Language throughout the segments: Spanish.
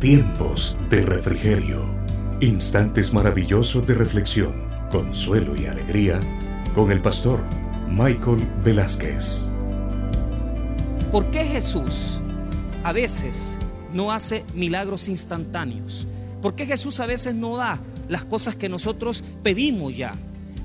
Tiempos de refrigerio. Instantes maravillosos de reflexión, consuelo y alegría con el pastor Michael Velázquez. ¿Por qué Jesús a veces no hace milagros instantáneos? ¿Por qué Jesús a veces no da las cosas que nosotros pedimos ya?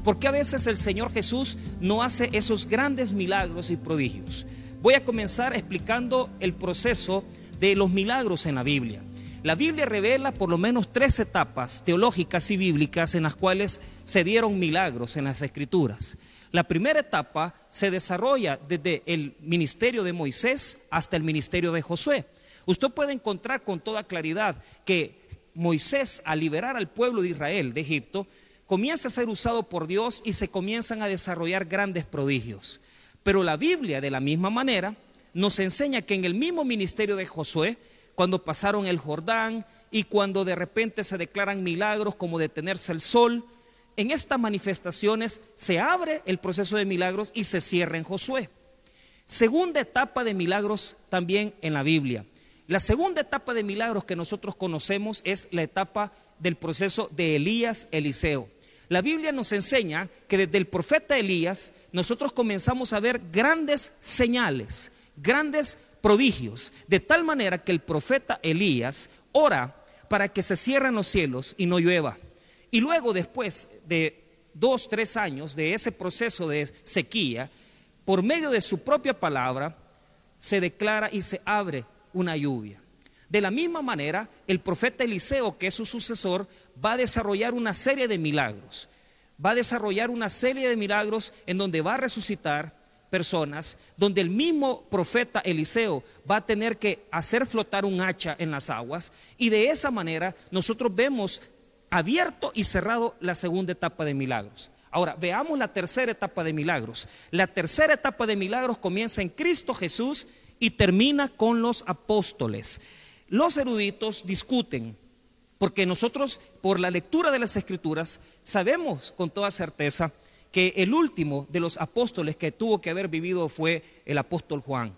¿Por qué a veces el Señor Jesús no hace esos grandes milagros y prodigios? Voy a comenzar explicando el proceso de los milagros en la Biblia. La Biblia revela por lo menos tres etapas teológicas y bíblicas en las cuales se dieron milagros en las escrituras. La primera etapa se desarrolla desde el ministerio de Moisés hasta el ministerio de Josué. Usted puede encontrar con toda claridad que Moisés, al liberar al pueblo de Israel de Egipto, comienza a ser usado por Dios y se comienzan a desarrollar grandes prodigios. Pero la Biblia, de la misma manera, nos enseña que en el mismo ministerio de Josué, cuando pasaron el Jordán y cuando de repente se declaran milagros como detenerse el sol, en estas manifestaciones se abre el proceso de milagros y se cierra en Josué. Segunda etapa de milagros también en la Biblia. La segunda etapa de milagros que nosotros conocemos es la etapa del proceso de Elías Eliseo. La Biblia nos enseña que desde el profeta Elías nosotros comenzamos a ver grandes señales, grandes prodigios, de tal manera que el profeta Elías ora para que se cierren los cielos y no llueva. Y luego después de dos, tres años de ese proceso de sequía, por medio de su propia palabra, se declara y se abre una lluvia. De la misma manera, el profeta Eliseo, que es su sucesor, va a desarrollar una serie de milagros. Va a desarrollar una serie de milagros en donde va a resucitar personas, donde el mismo profeta Eliseo va a tener que hacer flotar un hacha en las aguas. Y de esa manera nosotros vemos abierto y cerrado la segunda etapa de milagros. Ahora, veamos la tercera etapa de milagros. La tercera etapa de milagros comienza en Cristo Jesús y termina con los apóstoles. Los eruditos discuten porque nosotros, por la lectura de las escrituras, sabemos con toda certeza que el último de los apóstoles que tuvo que haber vivido fue el apóstol Juan.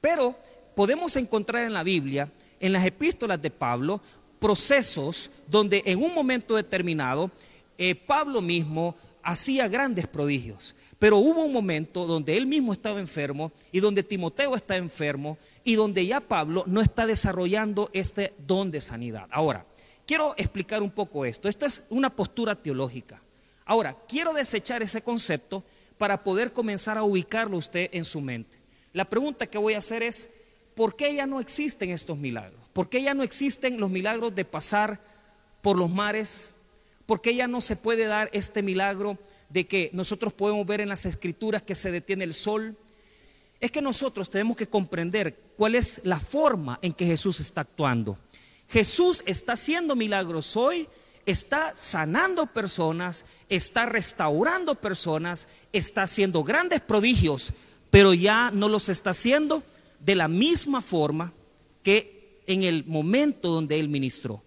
Pero podemos encontrar en la Biblia, en las epístolas de Pablo, procesos donde en un momento determinado eh, Pablo mismo hacía grandes prodigios. Pero hubo un momento donde él mismo estaba enfermo y donde Timoteo está enfermo y donde ya Pablo no está desarrollando este don de sanidad. Ahora, Quiero explicar un poco esto. Esto es una postura teológica. Ahora, quiero desechar ese concepto para poder comenzar a ubicarlo usted en su mente. La pregunta que voy a hacer es, ¿por qué ya no existen estos milagros? ¿Por qué ya no existen los milagros de pasar por los mares? ¿Por qué ya no se puede dar este milagro de que nosotros podemos ver en las escrituras que se detiene el sol? Es que nosotros tenemos que comprender cuál es la forma en que Jesús está actuando. Jesús está haciendo milagros hoy, está sanando personas, está restaurando personas, está haciendo grandes prodigios, pero ya no los está haciendo de la misma forma que en el momento donde Él ministró.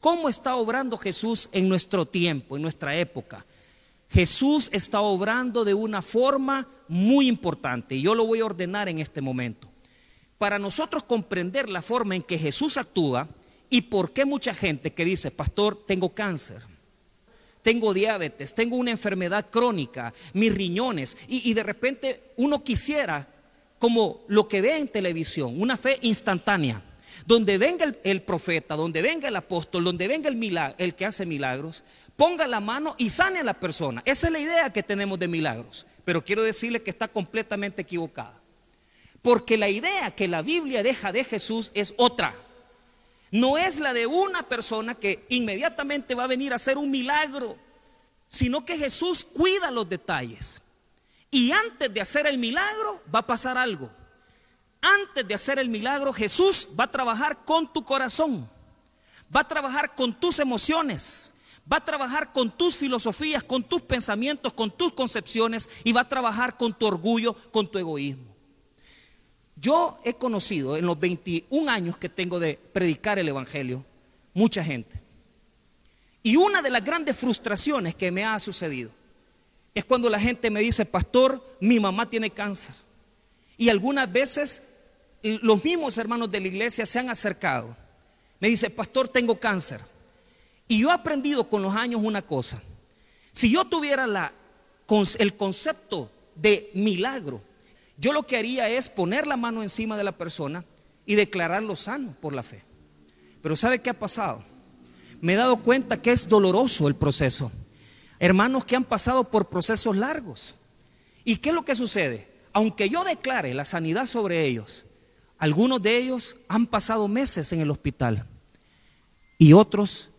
¿Cómo está obrando Jesús en nuestro tiempo, en nuestra época? Jesús está obrando de una forma muy importante y yo lo voy a ordenar en este momento. Para nosotros comprender la forma en que Jesús actúa, ¿Y por qué mucha gente que dice, pastor, tengo cáncer? Tengo diabetes, tengo una enfermedad crónica, mis riñones, y, de repente uno quisiera, como lo que ve en televisión, una fe instantánea, donde venga el, profeta, donde venga el apóstol, donde venga el, el que hace milagros, ponga la mano y sane a la persona. Esa es la idea que tenemos de milagros, pero quiero decirle que está completamente equivocada. Porque la idea que la Biblia deja de Jesús es otra no es la de una persona que inmediatamente va a venir a hacer un milagro, sino que Jesús cuida los detalles. Y antes de hacer el milagro va a pasar algo. Antes de hacer el milagro, Jesús va a trabajar con tu corazón, va a trabajar con tus emociones, va a trabajar con tus filosofías, con tus pensamientos, con tus concepciones y va a trabajar con tu orgullo, con tu egoísmo. Yo he conocido en los 21 años que tengo de predicar el Evangelio mucha gente. Y una de las grandes frustraciones que me ha sucedido es cuando la gente me dice, pastor, mi mamá tiene cáncer. Y algunas veces los mismos hermanos de la iglesia se han acercado Me dice, pastor, tengo cáncer. Y yo he aprendido con los años una cosa. Si yo tuviera la, el concepto de milagro, yo lo que haría es poner la mano encima de la persona y declararlo sano por la fe. Pero ¿sabe qué ha pasado? Me he dado cuenta que es doloroso el proceso. Hermanos que han pasado por procesos largos. ¿Y qué es lo que sucede? Aunque yo declare la sanidad sobre ellos, algunos de ellos han pasado meses en el hospital y otros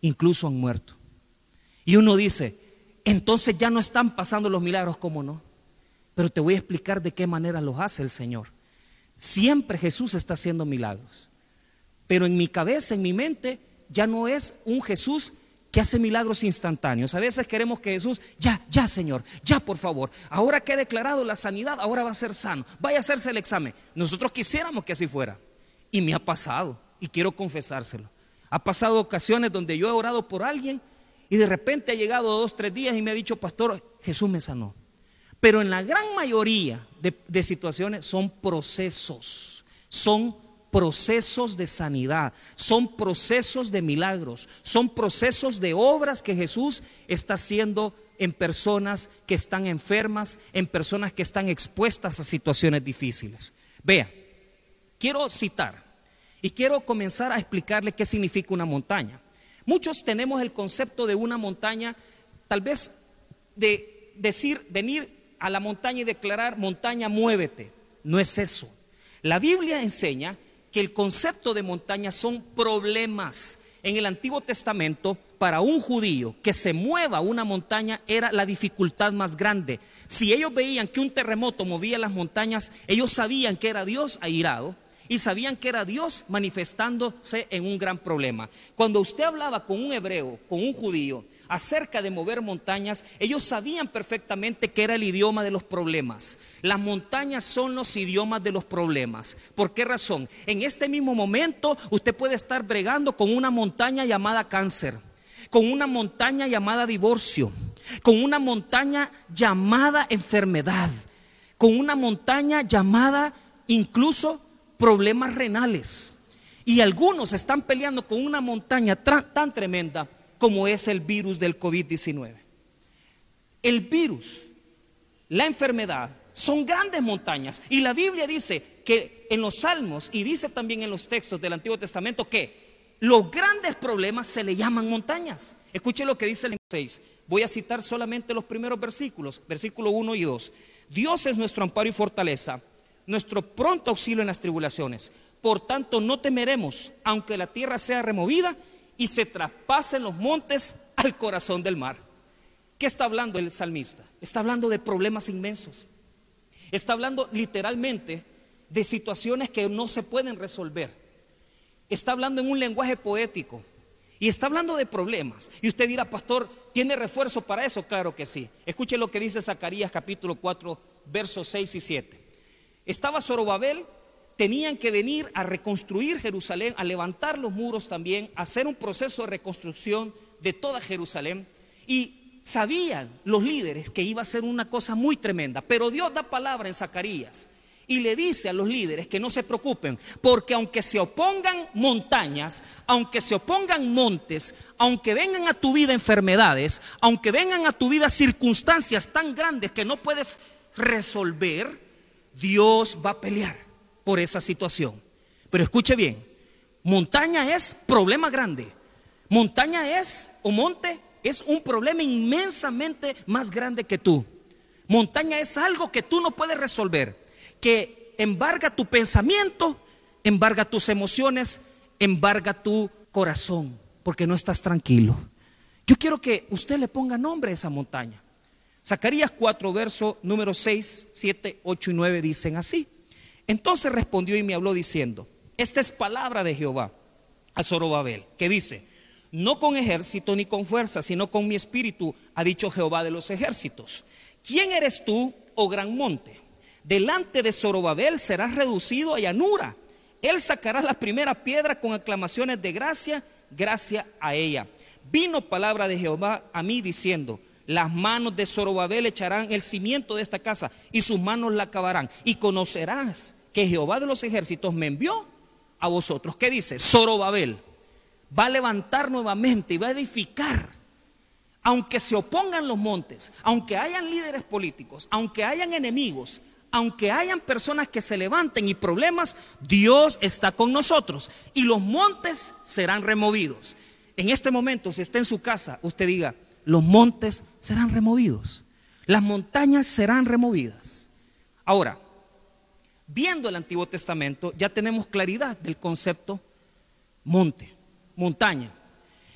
incluso han muerto. Y uno dice, entonces ya no están pasando los milagros, ¿cómo no? Pero te voy a explicar de qué manera los hace el Señor. Siempre Jesús está haciendo milagros. Pero en mi cabeza, en mi mente, ya no es un Jesús que hace milagros instantáneos. A veces queremos que Jesús, ya, ya Señor, ya por favor, ahora que he declarado la sanidad, ahora va a ser sano, vaya a hacerse el examen. Nosotros quisiéramos que así fuera. Y me ha pasado, y quiero confesárselo. Ha pasado ocasiones donde yo he orado por alguien y de repente ha llegado dos, tres días y me ha dicho, pastor, Jesús me sanó. Pero en la gran mayoría de, situaciones son procesos, son procesos de sanidad, son procesos de milagros, son procesos de obras que Jesús está haciendo en personas que están enfermas, en personas que están expuestas a situaciones difíciles. Vea, quiero citar y quiero comenzar a explicarle qué significa una montaña. Muchos tenemos el concepto de una montaña, tal vez de decir, venir a la montaña y declarar, montaña, muévete. No es eso. La Biblia enseña que el concepto de montaña son problemas. En el Antiguo Testamento, para un judío que se mueva una montaña era la dificultad más grande. Si ellos veían que un terremoto movía las montañas, ellos sabían que era Dios airado y sabían que era Dios manifestándose en un gran problema. Cuando usted hablaba con un hebreo, con un judío, acerca de mover montañas, ellos sabían perfectamente que era el idioma de los problemas. Las montañas son los idiomas de los problemas. ¿Por qué razón? En este mismo momento usted puede estar bregando con una montaña llamada cáncer, con una montaña llamada divorcio, con una montaña llamada enfermedad, con una montaña llamada incluso problemas renales. Y algunos están peleando con una montaña tan tremenda como es el virus del COVID-19. El virus, la enfermedad, son grandes montañas. Y la Biblia dice que en los salmos y dice también en los textos del Antiguo Testamento que los grandes problemas se le llaman montañas. Escuche lo que dice el 6. Voy a citar solamente los primeros versículos, versículo 1 y 2. Dios es nuestro amparo y fortaleza, nuestro pronto auxilio en las tribulaciones. Por tanto, no temeremos, aunque la tierra sea removida y se traspasen los montes al corazón del mar. ¿Qué está hablando el salmista? Está hablando de problemas inmensos. Está hablando literalmente de situaciones que no se pueden resolver. Está hablando en un lenguaje poético. Y está hablando de problemas. Y usted dirá, pastor, ¿tiene refuerzo para eso? Claro que sí. Escuche lo que dice Zacarías capítulo 4, versos 6 y 7. Estaba Zorobabel tenían que venir a reconstruir Jerusalén, a levantar los muros también, a hacer un proceso de reconstrucción de toda Jerusalén. Y sabían los líderes que iba a ser una cosa muy tremenda. Pero Dios da palabra en Zacarías y le dice a los líderes que no se preocupen, porque aunque se opongan montañas, aunque se opongan montes, aunque vengan a tu vida enfermedades, aunque vengan a tu vida circunstancias tan grandes que no puedes resolver, Dios va a pelear por esa situación. Pero escuche bien, montaña es problema grande. Montaña es, o monte, es un problema inmensamente más grande que tú. Montaña es algo que tú no puedes resolver, que embarga tu pensamiento, embarga tus emociones, embarga tu corazón, porque no estás tranquilo. Yo quiero que usted le ponga nombre a esa montaña. Zacarías 4, verso número 6, 7, 8 y 9 dicen así. Entonces respondió y me habló diciendo, esta es palabra de Jehová a Zorobabel, que dice, no con ejército ni con fuerza, sino con mi espíritu, ha dicho Jehová de los ejércitos. ¿Quién eres tú, oh gran monte? Delante de Zorobabel serás reducido a llanura. Él sacará la primera piedra con aclamaciones de gracia, gracia a ella. Vino palabra de Jehová a mí diciendo, las manos de Zorobabel echarán el cimiento de esta casa y sus manos la acabarán. Y conocerás que Jehová de los ejércitos me envió a vosotros. ¿Qué dice? Zorobabel va a levantar nuevamente y va a edificar. Aunque se opongan los montes, aunque hayan líderes políticos, aunque hayan enemigos, aunque hayan personas que se levanten y problemas, Dios está con nosotros y los montes serán removidos. En este momento, si está en su casa, usted diga, los montes serán removidos, las montañas serán removidas. Ahora, viendo el Antiguo Testamento, ya tenemos claridad del concepto monte, montaña.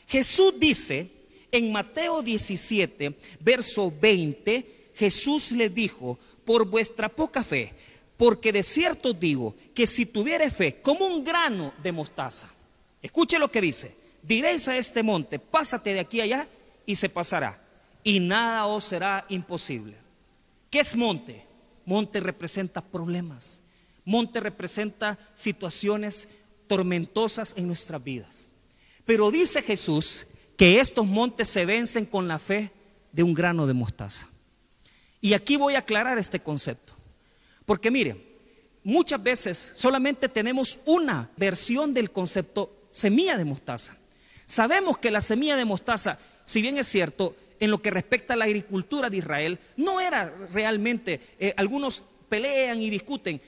Jesús dice en Mateo 17, verso 20, Jesús le dijo, por vuestra poca fe, porque de cierto digo que si tuviere fe como un grano de mostaza, escuche lo que dice, diréis a este monte, pásate de aquí allá y se pasará, y nada os será imposible. ¿Qué es monte? Monte representa problemas, monte representa situaciones tormentosas en nuestras vidas. Pero dice Jesús que estos montes se vencen con la fe de un grano de mostaza. Y aquí voy a aclarar este concepto. Porque mire, muchas veces solamente tenemos una versión del concepto semilla de mostaza. Sabemos que la semilla de mostaza, si bien es cierto, en lo que respecta a la agricultura de Israel, no era realmente, eh, algunos pelean y discuten,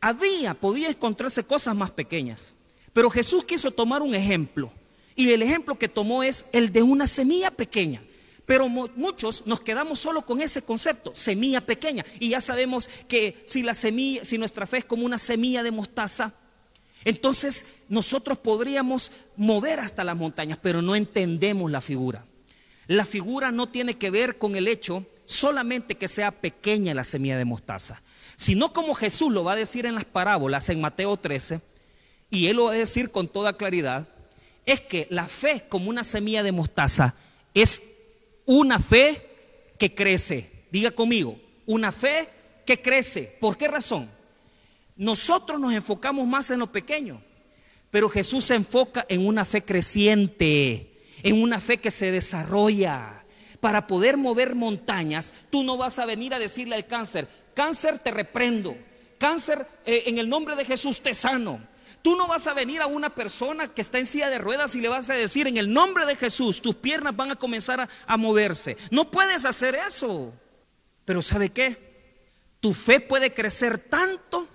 había, podía encontrarse cosas más pequeñas. Pero Jesús quiso tomar un ejemplo. Y el ejemplo que tomó es el de una semilla pequeña. Pero muchos nos quedamos solo con ese concepto, semilla pequeña. Y ya sabemos que si la semilla, si nuestra fe es como una semilla de mostaza, entonces nosotros podríamos mover hasta las montañas, pero no entendemos la figura. La figura no tiene que ver con el hecho solamente que sea pequeña la semilla de mostaza, sino como Jesús lo va a decir en las parábolas en Mateo 13, y él lo va a decir con toda claridad, es que la fe como una semilla de mostaza es una fe que crece. Diga conmigo, una fe que crece. ¿Por qué razón? Nosotros nos enfocamos más en lo pequeño, pero Jesús se enfoca en una fe creciente, en una fe que se desarrolla. Para poder mover montañas, tú no vas a venir a decirle al cáncer, cáncer te reprendo, cáncer eh, en el nombre de Jesús te sano. Tú no vas a venir a una persona que está en silla de ruedas y le vas a decir, en el nombre de Jesús, tus piernas van a comenzar a, moverse. No puedes hacer eso. Pero ¿sabe qué? Tu fe puede crecer tanto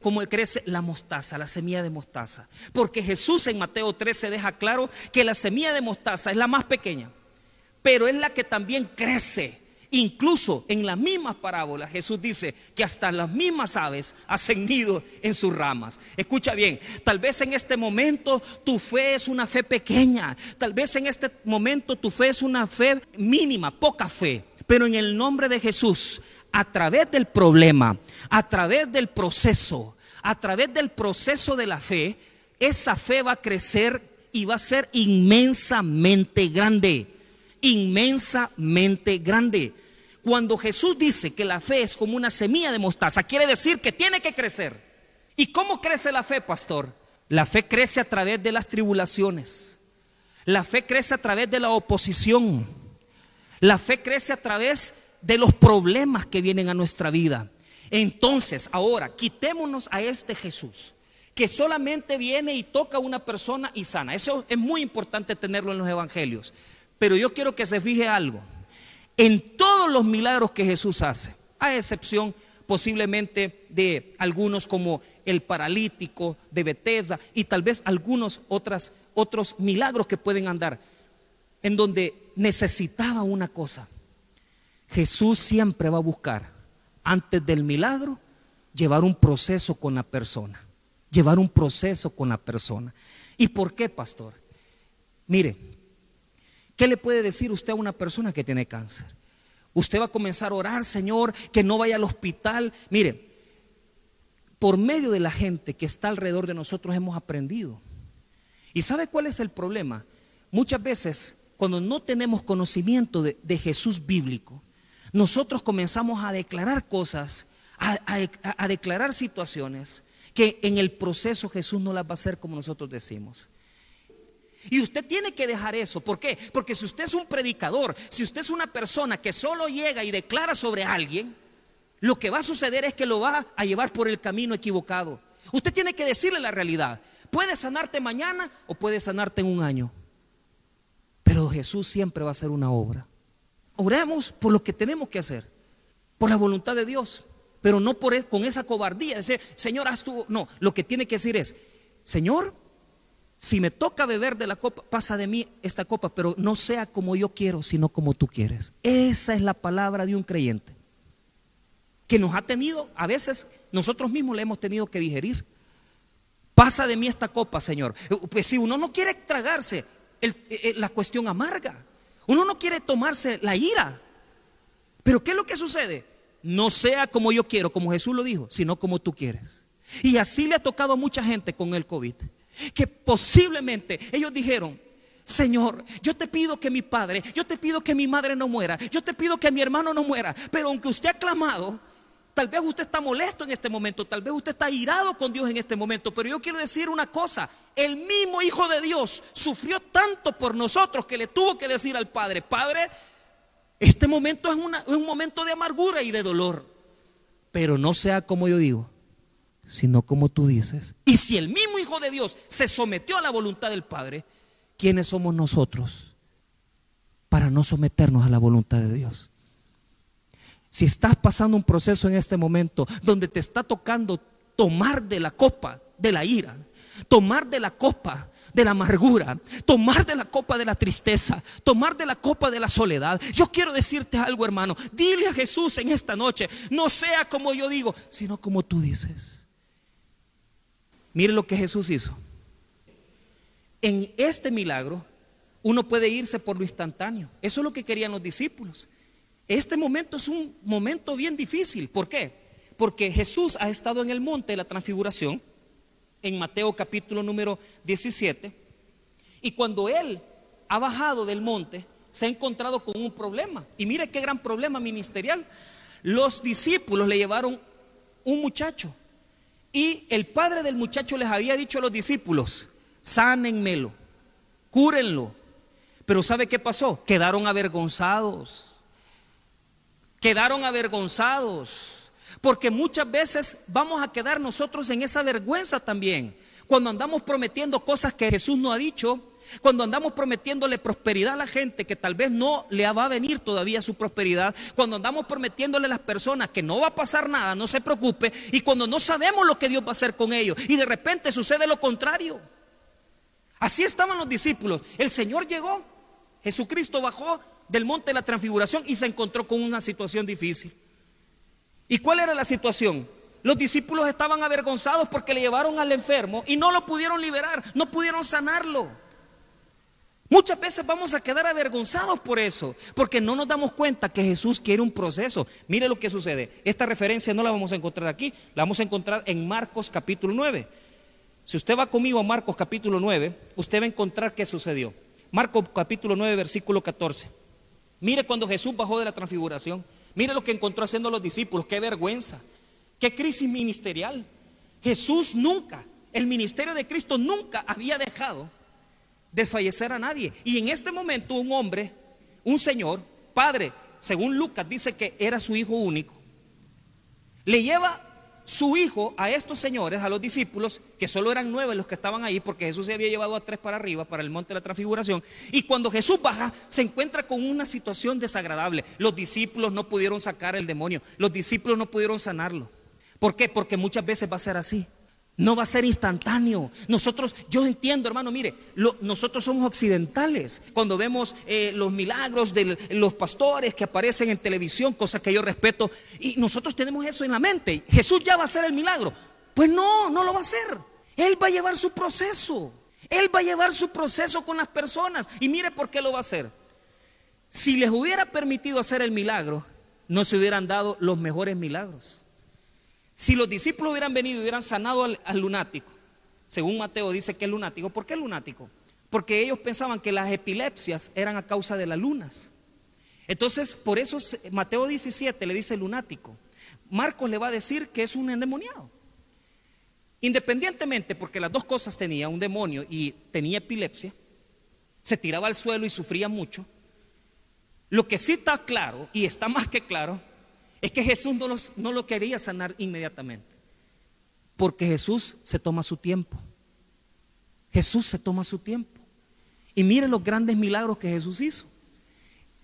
como crece la mostaza, la semilla de mostaza. Porque Jesús en Mateo 13 deja claro que la semilla de mostaza es la más pequeña, pero es la que también crece Incluso en las mismas parábolas Jesús dice que hasta las mismas aves hacen nido en sus ramas. Escucha bien, tal vez en este momento tu fe es una fe pequeña, tal vez en este momento tu fe es una fe mínima, poca fe, pero en el nombre de Jesús, a través del problema, a través del proceso, a través del proceso de la fe, esa fe va a crecer y va a ser inmensamente grande inmensamente grande. Cuando Jesús dice que la fe es como una semilla de mostaza, quiere decir que tiene que crecer. ¿Y cómo crece la fe, pastor? La fe crece a través de las tribulaciones. La fe crece a través de la oposición. La fe crece a través de los problemas que vienen a nuestra vida. Entonces, ahora, quitémonos a este Jesús que solamente viene y toca a una persona y sana. Eso es muy importante tenerlo en los evangelios. Pero yo quiero que se fije algo. En todos los milagros que Jesús hace, a excepción posiblemente de algunos como el paralítico de Bethesda y tal vez algunos otros milagros que pueden andar, en donde necesitaba una cosa. Jesús siempre va a buscar, antes del milagro, llevar un proceso con la persona. Llevar un proceso con la persona. ¿Y por qué, pastor? Mire, ¿Qué le puede decir usted a una persona que tiene cáncer? Usted va a comenzar a orar, Señor, que no vaya al hospital. Mire, por medio de la gente que está alrededor de nosotros hemos aprendido. ¿Y sabe cuál es el problema? Muchas veces, cuando no tenemos conocimiento de, Jesús bíblico, nosotros comenzamos a declarar cosas, a declarar situaciones que en el proceso Jesús no las va a hacer como nosotros decimos. Y usted tiene que dejar eso. ¿Por qué? Porque si usted es un predicador, si usted es una persona que solo llega y declara sobre alguien, lo que va a suceder es que lo va a llevar por el camino equivocado. Usted tiene que decirle la realidad. Puede sanarte mañana o puede sanarte en un año. Pero Jesús siempre va a hacer una obra. Oremos por lo que tenemos que hacer, por la voluntad de Dios, pero no por, e, con esa cobardía. Decir, Señor, haz tú. No, lo que tiene que decir es, Señor, si me toca beber de la copa, pasa de mí esta copa, pero no sea como yo quiero, sino como tú quieres. Esa es la palabra de un creyente que nos ha tenido, a veces nosotros mismos le hemos tenido que digerir. Pasa de mí esta copa, Señor. Pues si uno no quiere tragarse la cuestión amarga, uno no quiere tomarse la ira. Pero ¿qué es lo que sucede? No sea como yo quiero, como Jesús lo dijo, sino como tú quieres. Y así le ha tocado a mucha gente con el COVID que posiblemente ellos dijeron, Señor, yo te pido que mi padre, yo te pido que mi madre no muera, yo te pido que mi hermano no muera, pero aunque usted ha clamado, tal vez usted está molesto en este momento, tal vez usted está irado con Dios en este momento, pero yo quiero decir una cosa, el mismo Hijo de Dios sufrió tanto por nosotros que le tuvo que decir al Padre, Padre, este momento es, es un momento de amargura y de dolor, pero no sea como yo digo, sino como tú dices. Y si el mismo Hijo de Dios se sometió a la voluntad del Padre, ¿quiénes somos nosotros para no someternos a la voluntad de Dios? Si estás pasando un proceso en este momento donde te está tocando tomar de la copa de la ira, tomar de la copa de la amargura, tomar de la copa de la tristeza, tomar de la copa de la soledad. Yo quiero decirte algo, hermano. Dile a Jesús en esta noche, no sea como yo digo, sino como tú dices. Mire lo que Jesús hizo. En este milagro uno puede irse por lo instantáneo. Eso es lo que querían los discípulos. Este momento es un momento bien difícil. ¿Por qué? Porque Jesús ha estado en el monte de la transfiguración, en Mateo capítulo número 17, y cuando Él ha bajado del monte, se ha encontrado con un problema. Y mire qué gran problema ministerial. Los discípulos le llevaron un muchacho y el padre del muchacho les había dicho a los discípulos, sánenmelo, cúrenlo. Pero ¿sabe qué pasó? Quedaron avergonzados. Quedaron avergonzados. Porque muchas veces vamos a quedar nosotros en esa vergüenza también. Cuando andamos prometiendo cosas que Jesús no ha dicho, cuando andamos prometiéndole prosperidad a la gente que tal vez no le va a venir todavía su prosperidad, cuando andamos prometiéndole a las personas que no va a pasar nada, no se preocupe, y cuando no sabemos lo que Dios va a hacer con ellos, y de repente sucede lo contrario. Así estaban los discípulos. El Señor llegó, Jesucristo bajó del monte de la transfiguración y se encontró con una situación difícil. ¿Y cuál era la situación? Los discípulos estaban avergonzados porque le llevaron al enfermo y no lo pudieron liberar, no pudieron sanarlo. Muchas veces vamos a quedar avergonzados por eso, porque no nos damos cuenta que Jesús quiere un proceso. Mire lo que sucede. Esta referencia no la vamos a encontrar aquí, la vamos a encontrar en Marcos capítulo 9. Si usted va conmigo a Marcos capítulo 9, usted va a encontrar qué sucedió. Marcos capítulo 9, versículo 14. Mire cuando Jesús bajó de la transfiguración. Mire lo que encontró haciendo los discípulos. Qué vergüenza. Qué crisis ministerial. Jesús nunca, el ministerio de Cristo nunca había dejado desfallecer a nadie. Y en este momento un hombre, un señor, padre, según Lucas dice que era su hijo único, le lleva su hijo a estos señores, a los discípulos, que solo eran nueve los que estaban ahí, porque Jesús se había llevado a tres para arriba, para el monte de la transfiguración. Y cuando Jesús baja, se encuentra con una situación desagradable. Los discípulos no pudieron sacar el demonio, los discípulos no pudieron sanarlo. ¿Por qué? Porque muchas veces va a ser así. No va a ser instantáneo. Nosotros, yo entiendo, hermano, mire, nosotros somos occidentales. Cuando vemos eh, los milagros de los pastores que aparecen en televisión, cosas que yo respeto, y nosotros tenemos eso en la mente. Jesús ya va a hacer el milagro. Pues no, no lo va a hacer. Él va a llevar su proceso. Él va a llevar su proceso con las personas. Y mire por qué lo va a hacer. Si les hubiera permitido hacer el milagro, no se hubieran dado los mejores milagros. Si los discípulos hubieran venido y hubieran sanado al, lunático, según Mateo dice que es lunático, ¿por qué lunático? Porque ellos pensaban que las epilepsias eran a causa de las lunas. Entonces, por eso Mateo 17 le dice lunático. Marcos le va a decir que es un endemoniado. Independientemente, porque las dos cosas tenía, un demonio y tenía epilepsia, se tiraba al suelo y sufría mucho. Lo que sí está claro, y está más que claro, es que Jesús no, no lo quería sanar inmediatamente. Porque Jesús se toma su tiempo. Jesús se toma su tiempo. Y mire los grandes milagros que Jesús hizo.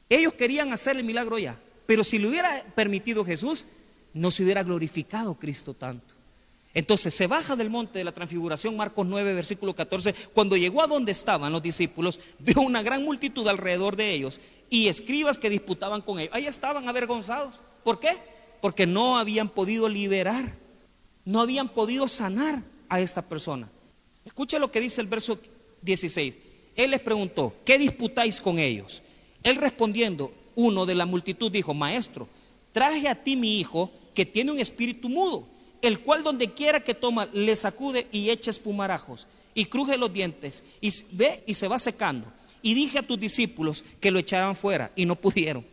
Ellos querían hacer el milagro ya, pero si lo hubiera permitido Jesús, no se hubiera glorificado Cristo tanto. Entonces se baja del monte de la transfiguración, Marcos 9, versículo 14. Cuando llegó a donde estaban los discípulos, vio una gran multitud alrededor de ellos y escribas que disputaban con ellos. Ahí estaban avergonzados. ¿Por qué? Porque no habían podido liberar, no habían podido sanar a esta persona. Escucha lo que dice el verso 16. Él les preguntó, ¿qué disputáis con ellos? Él respondiendo, uno de la multitud dijo, maestro, traje a ti mi hijo que tiene un espíritu mudo el cual donde quiera que toma le sacude y echa espumarajos y cruje los dientes y ve y se va secando. Y dije a tus discípulos que lo echaran fuera y no pudieron.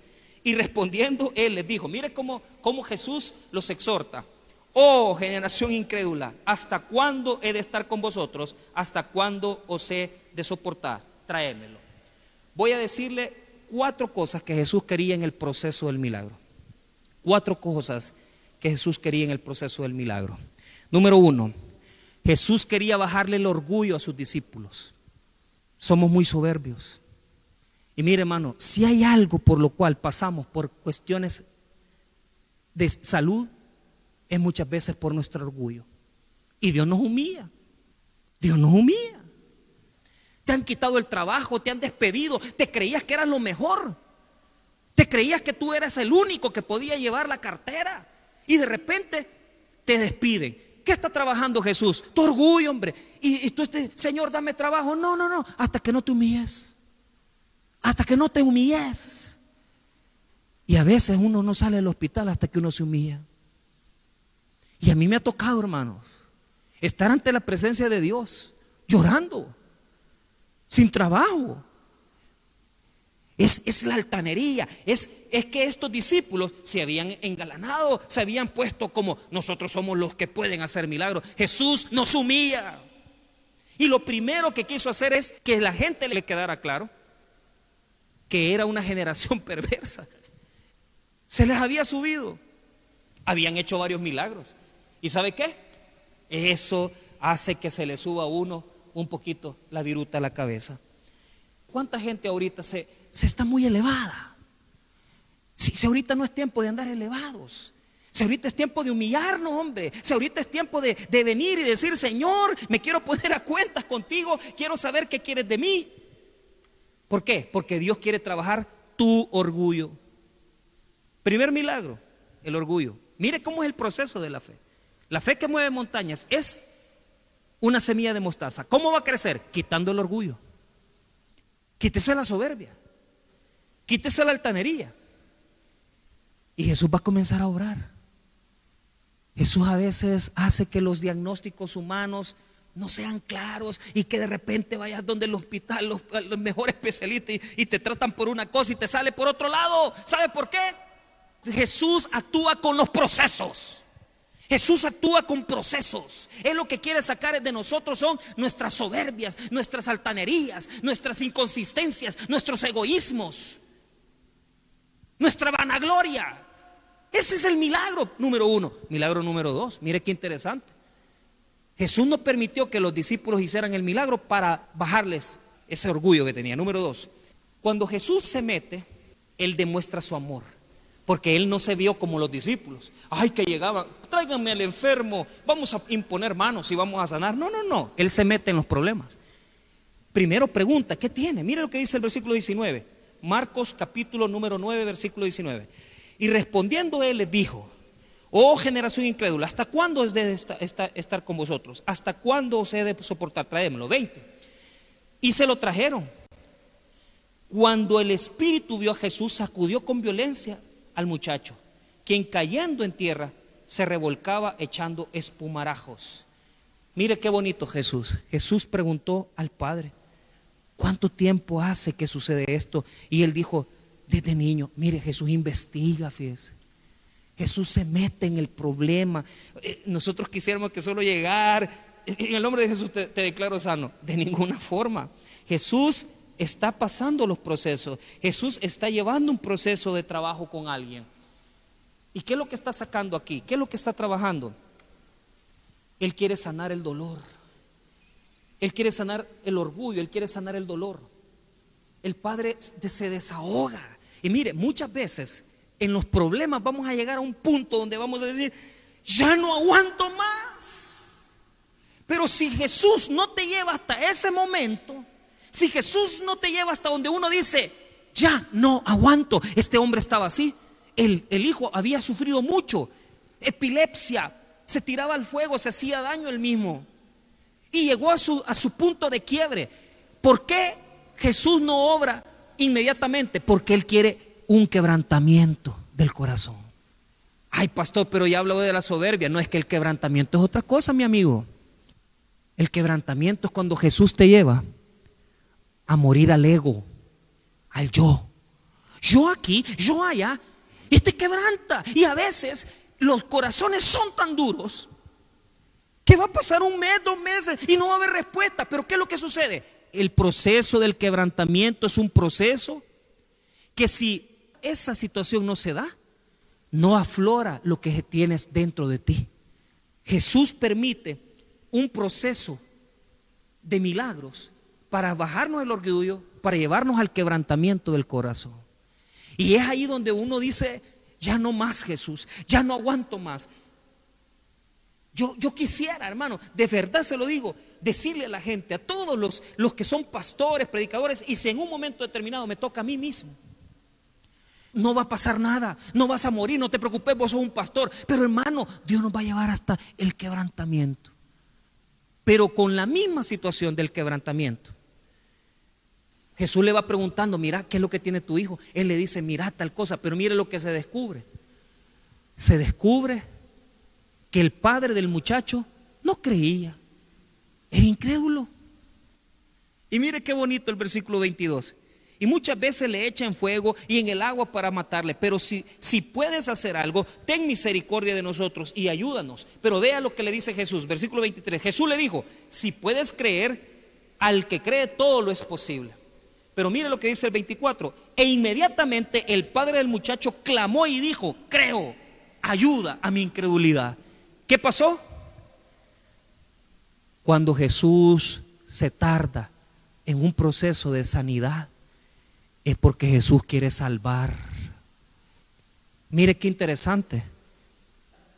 Y respondiendo él les dijo, mire cómo, cómo Jesús los exhorta. Oh generación incrédula, ¿hasta cuándo he de estar con vosotros? ¿Hasta cuándo os he de soportar? Tráemelo. Voy a decirle cuatro cosas que Jesús quería en el proceso del milagro. Cuatro cosas que Jesús quería en el proceso del milagro. Número uno, Jesús quería bajarle el orgullo a sus discípulos. Somos muy soberbios. Y mire hermano, si hay algo por lo cual pasamos por cuestiones de salud, es muchas veces por nuestro orgullo. Y Dios nos humilla. Dios nos humilla. Te han quitado el trabajo, te han despedido, te creías que eras lo mejor. Te creías que tú eras el único que podía llevar la cartera. Y de repente te despiden. ¿Qué está trabajando Jesús? Tu orgullo, hombre. Y, tú, este, Señor, dame trabajo. No, no, no. Hasta que no te humilles. Hasta que no te humilles. Y a veces uno no sale del hospital hasta que uno se humilla. Y a mí me ha tocado, hermanos, estar ante la presencia de Dios, llorando, sin trabajo, es, la altanería, es, es que estos discípulos se habían engalanado, se habían puesto como nosotros somos los que pueden hacer milagros. Jesús nos humilla. Y lo primero que quiso hacer es que la gente le quedara claro que era una generación perversa. Se les había subido. Habían hecho varios milagros. ¿Y sabe qué? Eso hace que se le suba a uno un poquito la viruta a la cabeza. ¿Cuánta gente ahorita se, se está muy elevada. Si, ahorita no es tiempo de andar elevados. Si ahorita es tiempo de humillarnos, hombre. Si ahorita es tiempo de, de, venir y decir, Señor, me quiero poner a cuentas contigo. Quiero saber qué quieres de mí. ¿Por qué? Porque Dios quiere trabajar tu orgullo. Primer milagro, el orgullo. Mire cómo es el proceso de la fe. La fe que mueve montañas es una semilla de mostaza. ¿Cómo va a crecer? Quitando el orgullo. Quítese la soberbia. Quítese la altanería. Y Jesús va a comenzar a orar. Jesús a veces hace que los diagnósticos humanos no sean claros y que de repente vayas donde el hospital, los, mejores especialistas y, te tratan por una cosa y te sale por otro lado. ¿Sabe por qué? Jesús actúa con los procesos. Jesús actúa con procesos. Él lo que quiere sacar de nosotros son nuestras soberbias, nuestras altanerías, nuestras inconsistencias, nuestros egoísmos nuestra vanagloria. Ese es el milagro número uno. Milagro número dos, mire qué interesante. Jesús no permitió que los discípulos hicieran el milagro para bajarles ese orgullo que tenía. Número dos, cuando Jesús se mete, Él demuestra su amor. Porque Él no se vio como los discípulos. Ay, que llegaban, tráiganme al enfermo, vamos a imponer manos y vamos a sanar. No, no, no. Él se mete en los problemas. Primero pregunta, ¿qué tiene? Mire lo que dice el versículo 19. Marcos capítulo número 9, versículo 19. Y respondiendo él les dijo, oh generación incrédula, ¿hasta cuándo es de estar con vosotros? ¿Hasta cuándo os he de soportar? Traémelo, 20. Y se lo trajeron. Cuando el espíritu vio a Jesús, sacudió con violencia al muchacho, quien cayendo en tierra se revolcaba echando espumarajos. Mire qué bonito Jesús. Jesús preguntó al Padre, ¿Cuánto tiempo hace que sucede esto? Y él dijo, desde niño, mire, Jesús investiga, fíjese. Jesús se mete en el problema. Eh, nosotros quisiéramos que solo llegar, en el nombre de Jesús te, te declaro sano. De ninguna forma. Jesús está pasando los procesos. Jesús está llevando un proceso de trabajo con alguien. ¿Y qué es lo que está sacando aquí? ¿Qué es lo que está trabajando? Él quiere sanar el dolor. Él quiere sanar el orgullo, Él quiere sanar el dolor. El Padre se desahoga. Y mire, muchas veces en los problemas vamos a llegar a un punto donde vamos a decir, ya no aguanto más. Pero si Jesús no te lleva hasta ese momento, si Jesús no te lleva hasta donde uno dice, ya no aguanto, este hombre estaba así, el, el hijo había sufrido mucho, epilepsia, se tiraba al fuego, se hacía daño él mismo. Y llegó a su, a su punto de quiebre. ¿Por qué Jesús no obra inmediatamente? Porque Él quiere un quebrantamiento del corazón. Ay, pastor, pero ya hablo de la soberbia. No es que el quebrantamiento es otra cosa, mi amigo. El quebrantamiento es cuando Jesús te lleva a morir al ego, al yo. Yo aquí, yo allá, y te quebranta. Y a veces los corazones son tan duros que va a pasar un mes, dos meses y no va a haber respuesta. Pero ¿qué es lo que sucede? El proceso del quebrantamiento es un proceso que si esa situación no se da, no aflora lo que tienes dentro de ti. Jesús permite un proceso de milagros para bajarnos el orgullo, para llevarnos al quebrantamiento del corazón. Y es ahí donde uno dice, ya no más Jesús, ya no aguanto más. Yo, yo quisiera, hermano, de verdad se lo digo, decirle a la gente, a todos los, los que son pastores, predicadores, y si en un momento determinado me toca a mí mismo, no va a pasar nada, no vas a morir, no te preocupes, vos sos un pastor, pero hermano, Dios nos va a llevar hasta el quebrantamiento. Pero con la misma situación del quebrantamiento, Jesús le va preguntando, mira, ¿qué es lo que tiene tu hijo? Él le dice, mira tal cosa, pero mire lo que se descubre. Se descubre que el padre del muchacho no creía, era incrédulo. Y mire qué bonito el versículo 22. Y muchas veces le echan fuego y en el agua para matarle. Pero si, si puedes hacer algo, ten misericordia de nosotros y ayúdanos. Pero vea lo que le dice Jesús, versículo 23. Jesús le dijo, si puedes creer, al que cree todo lo es posible. Pero mire lo que dice el 24. E inmediatamente el padre del muchacho clamó y dijo, creo, ayuda a mi incredulidad. ¿Qué pasó? Cuando Jesús se tarda en un proceso de sanidad, es porque Jesús quiere salvar. Mire qué interesante.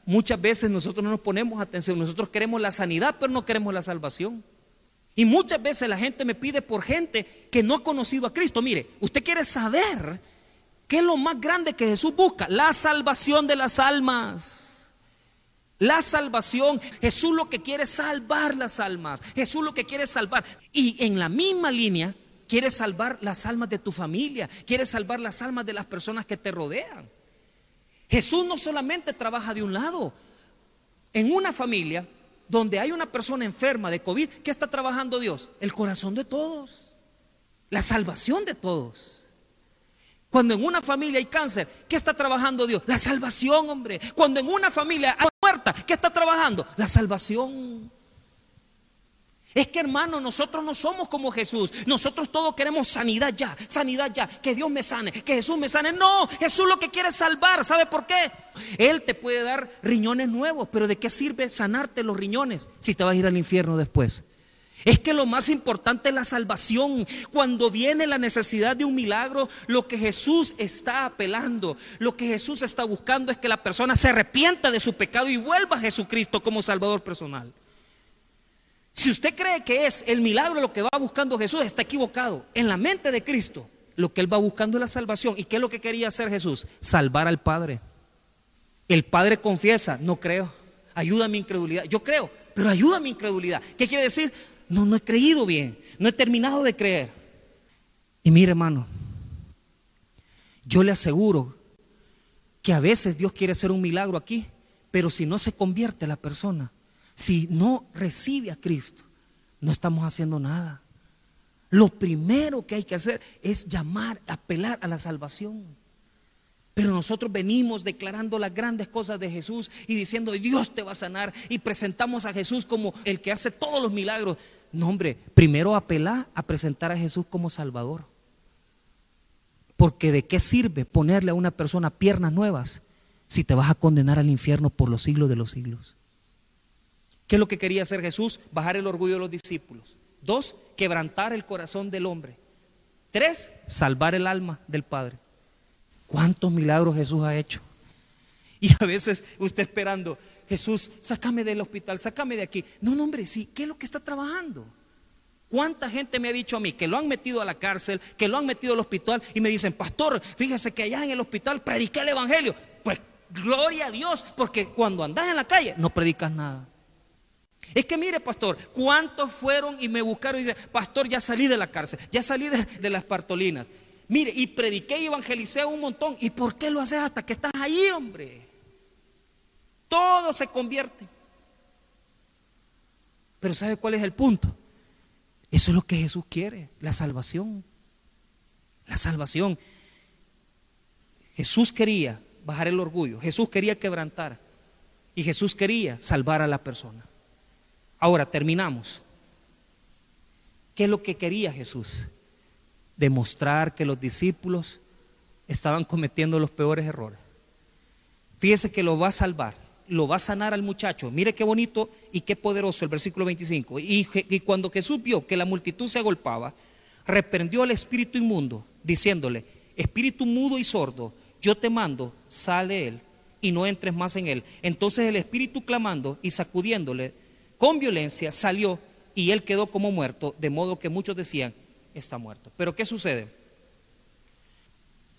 Muchas veces nosotros no nos ponemos atención, nosotros queremos la sanidad, pero no queremos la salvación. Y muchas veces la gente me pide por gente que no ha conocido a Cristo. Mire, usted quiere saber qué es lo más grande que Jesús busca, la salvación de las almas. La salvación, Jesús lo que quiere es salvar las almas. Jesús lo que quiere es salvar. Y en la misma línea, quiere salvar las almas de tu familia, quiere salvar las almas de las personas que te rodean. Jesús no solamente trabaja de un lado. En una familia donde hay una persona enferma de COVID, ¿qué está trabajando Dios? El corazón de todos, la salvación de todos. Cuando en una familia hay cáncer, ¿qué está trabajando Dios? La salvación, hombre. Cuando en una familia hay muerta, ¿qué está trabajando? La salvación. Es que hermano, nosotros no somos como Jesús. Nosotros todos queremos sanidad ya, sanidad ya. Que Dios me sane, que Jesús me sane. No, Jesús lo que quiere es salvar. ¿Sabe por qué? Él te puede dar riñones nuevos, pero ¿de qué sirve sanarte los riñones si te vas a ir al infierno después? Es que lo más importante es la salvación. Cuando viene la necesidad de un milagro, lo que Jesús está apelando, lo que Jesús está buscando es que la persona se arrepienta de su pecado y vuelva a Jesucristo como Salvador personal. Si usted cree que es el milagro lo que va buscando Jesús, está equivocado. En la mente de Cristo, lo que él va buscando es la salvación. ¿Y qué es lo que quería hacer Jesús? Salvar al Padre. El Padre confiesa, no creo. Ayuda a mi incredulidad. Yo creo, pero ayuda a mi incredulidad. ¿Qué quiere decir? No, no he creído bien. No he terminado de creer. Y mire, hermano, yo le aseguro que a veces Dios quiere hacer un milagro aquí, pero si no se convierte la persona, si no recibe a Cristo, no estamos haciendo nada. Lo primero que hay que hacer es llamar, apelar a la salvación. Pero nosotros venimos declarando las grandes cosas de Jesús y diciendo, Dios te va a sanar. Y presentamos a Jesús como el que hace todos los milagros. No, hombre, primero apelar a presentar a Jesús como Salvador. Porque de qué sirve ponerle a una persona piernas nuevas si te vas a condenar al infierno por los siglos de los siglos. ¿Qué es lo que quería hacer Jesús? Bajar el orgullo de los discípulos. Dos, quebrantar el corazón del hombre. Tres, salvar el alma del Padre. ¿Cuántos milagros Jesús ha hecho? Y a veces usted esperando, Jesús, sácame del hospital, sácame de aquí. No, no, hombre, sí, ¿qué es lo que está trabajando? ¿Cuánta gente me ha dicho a mí que lo han metido a la cárcel, que lo han metido al hospital y me dicen, pastor, fíjese que allá en el hospital prediqué el evangelio? Pues gloria a Dios, porque cuando andas en la calle no predicas nada. Es que mire, pastor, ¿cuántos fueron y me buscaron y dicen, pastor, ya salí de la cárcel, ya salí de, las partolinas? Mire, y prediqué y evangelicé un montón. ¿Y por qué lo haces hasta que estás ahí, hombre? Todo se convierte. Pero ¿sabe cuál es el punto? Eso es lo que Jesús quiere, la salvación. La salvación. Jesús quería bajar el orgullo, Jesús quería quebrantar y Jesús quería salvar a la persona. Ahora terminamos. ¿Qué es lo que quería Jesús? Demostrar que los discípulos estaban cometiendo los peores errores. Fíjese que lo va a salvar, lo va a sanar al muchacho. Mire qué bonito y qué poderoso el versículo 25. Y, cuando Jesús vio que la multitud se agolpaba, reprendió al espíritu inmundo, diciéndole, espíritu mudo y sordo, yo te mando, sale de él y no entres más en él. Entonces el espíritu clamando y sacudiéndole, con violencia salió y él quedó como muerto, de modo que muchos decían, está muerto. Pero ¿qué sucede?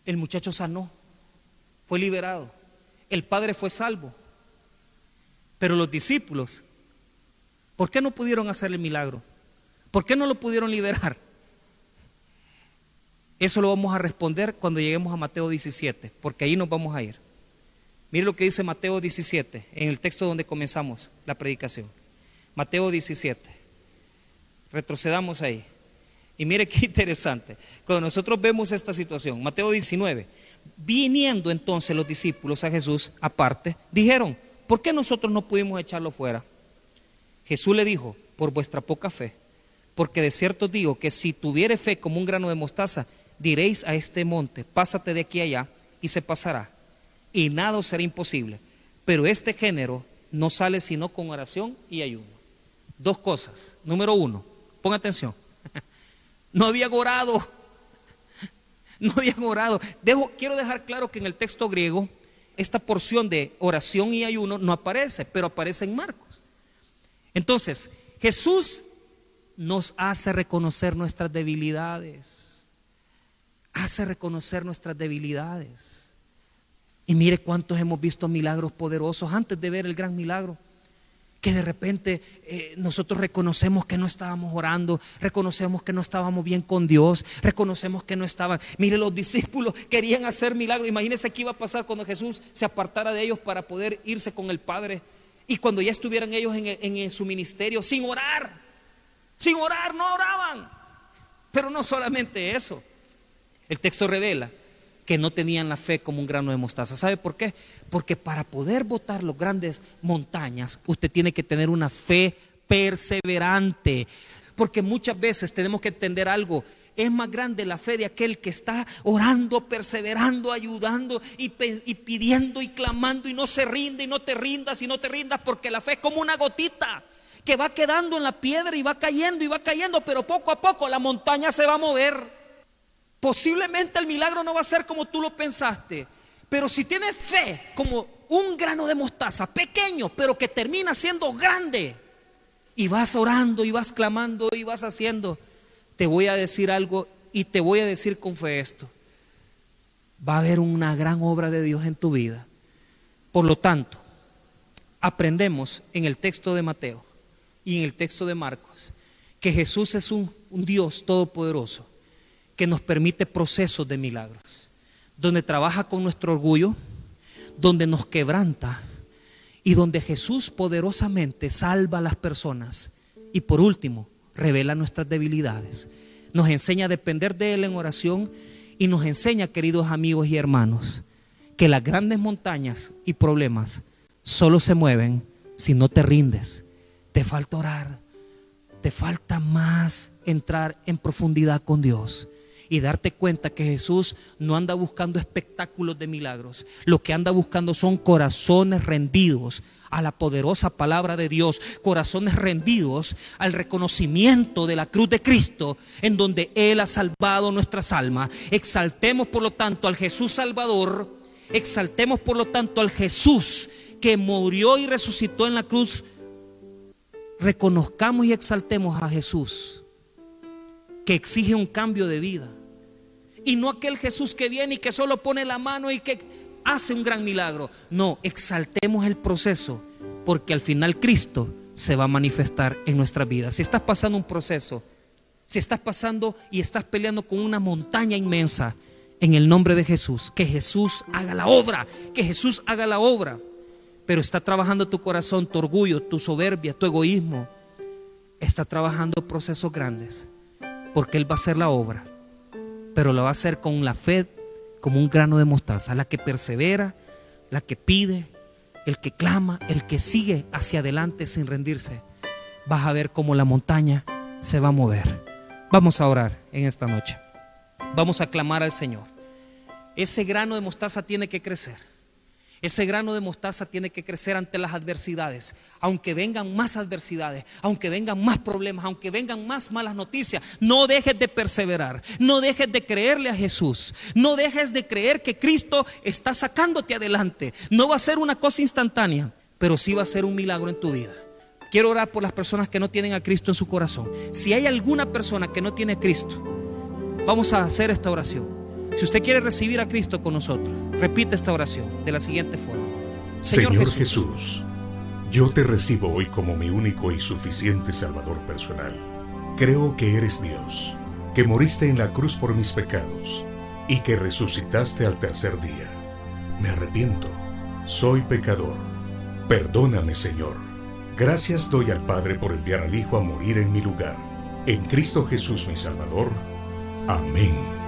El muchacho sanó, fue liberado, el padre fue salvo, pero los discípulos, ¿por qué no pudieron hacer el milagro? ¿Por qué no lo pudieron liberar? Eso lo vamos a responder cuando lleguemos a Mateo 17, porque ahí nos vamos a ir. Mire lo que dice Mateo 17, en el texto donde comenzamos la predicación. Mateo 17. Retrocedamos ahí. Y mire qué interesante. Cuando nosotros vemos esta situación, Mateo 19, viniendo entonces los discípulos a Jesús aparte, dijeron, ¿por qué nosotros no pudimos echarlo fuera? Jesús le dijo, por vuestra poca fe, porque de cierto digo que si tuviere fe como un grano de mostaza, diréis a este monte, pásate de aquí allá, y se pasará, y nada será imposible. Pero este género no sale sino con oración y ayuno. Dos cosas. Número uno, ponga atención. No había orado. No había orado. quiero dejar claro que en el texto griego esta porción de oración y ayuno no aparece, pero aparece en Marcos. Entonces, Jesús nos hace reconocer nuestras debilidades. Hace reconocer nuestras debilidades. Y mire cuántos hemos visto milagros poderosos antes de ver el gran milagro que de repente eh, nosotros reconocemos que no estábamos orando, reconocemos que no estábamos bien con Dios, reconocemos que no estaban. Mire, los discípulos querían hacer milagros. Imagínense qué iba a pasar cuando Jesús se apartara de ellos para poder irse con el Padre. Y cuando ya estuvieran ellos en, en su ministerio, sin orar, sin orar, no oraban. Pero no solamente eso. El texto revela que no tenían la fe como un grano de mostaza. ¿Sabe por qué? Porque para poder botar las grandes montañas, usted tiene que tener una fe perseverante. Porque muchas veces tenemos que entender algo. Es más grande la fe de aquel que está orando, perseverando, ayudando y, y, pidiendo y clamando y no se rinde y no te rindas y no te rindas porque la fe es como una gotita que va quedando en la piedra y va cayendo y va cayendo, pero poco a poco la montaña se va a mover. Posiblemente el milagro no va a ser como tú lo pensaste, pero si tienes fe como un grano de mostaza, pequeño, pero que termina siendo grande, y vas orando y vas clamando y vas haciendo, te voy a decir algo y te voy a decir con fe esto. Va a haber una gran obra de Dios en tu vida. Por lo tanto, aprendemos en el texto de Mateo y en el texto de Marcos que Jesús es un, un Dios todopoderoso que nos permite procesos de milagros, donde trabaja con nuestro orgullo, donde nos quebranta y donde Jesús poderosamente salva a las personas y por último revela nuestras debilidades, nos enseña a depender de Él en oración y nos enseña, queridos amigos y hermanos, que las grandes montañas y problemas solo se mueven si no te rindes. Te falta orar, te falta más entrar en profundidad con Dios. Y darte cuenta que Jesús no anda buscando espectáculos de milagros. Lo que anda buscando son corazones rendidos a la poderosa palabra de Dios, corazones rendidos al reconocimiento de la cruz de Cristo, en donde Él ha salvado nuestras almas. Exaltemos por lo tanto al Jesús Salvador, exaltemos por lo tanto al Jesús que murió y resucitó en la cruz. Reconozcamos y exaltemos a Jesús que exige un cambio de vida. Y no aquel Jesús que viene y que solo pone la mano y que hace un gran milagro. No, exaltemos el proceso, porque al final Cristo se va a manifestar en nuestra vida. Si estás pasando un proceso, si estás pasando y estás peleando con una montaña inmensa, en el nombre de Jesús, que Jesús haga la obra, que Jesús haga la obra. Pero está trabajando tu corazón, tu orgullo, tu soberbia, tu egoísmo. Está trabajando procesos grandes porque Él va a hacer la obra, pero lo va a hacer con la fe como un grano de mostaza, la que persevera, la que pide, el que clama, el que sigue hacia adelante sin rendirse. Vas a ver cómo la montaña se va a mover. Vamos a orar en esta noche. Vamos a clamar al Señor. Ese grano de mostaza tiene que crecer. Ese grano de mostaza tiene que crecer ante las adversidades, aunque vengan más adversidades, aunque vengan más problemas, aunque vengan más malas noticias. No dejes de perseverar, no dejes de creerle a Jesús, no dejes de creer que Cristo está sacándote adelante. No va a ser una cosa instantánea, pero sí va a ser un milagro en tu vida. Quiero orar por las personas que no tienen a Cristo en su corazón. Si hay alguna persona que no tiene a Cristo, vamos a hacer esta oración. Si usted quiere recibir a Cristo con nosotros, repite esta oración de la siguiente forma. Señor, Jesús, yo te recibo hoy como mi único y suficiente Salvador personal. Creo que eres Dios, que moriste en la cruz por mis pecados y que resucitaste al tercer día. Me arrepiento, soy pecador. Perdóname, Señor. Gracias doy al Padre por enviar al Hijo a morir en mi lugar. En Cristo Jesús mi Salvador. Amén.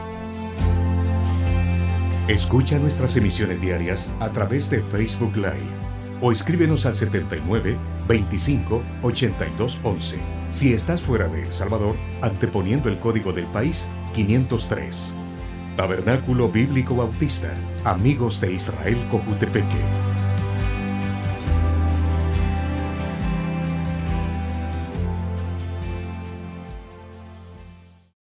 Escucha nuestras emisiones diarias a través de Facebook Live o escríbenos al 79 25 82 11. Si estás fuera de El Salvador, anteponiendo el código del país 503. Tabernáculo Bíblico Bautista, Amigos de Israel Cojutepeque.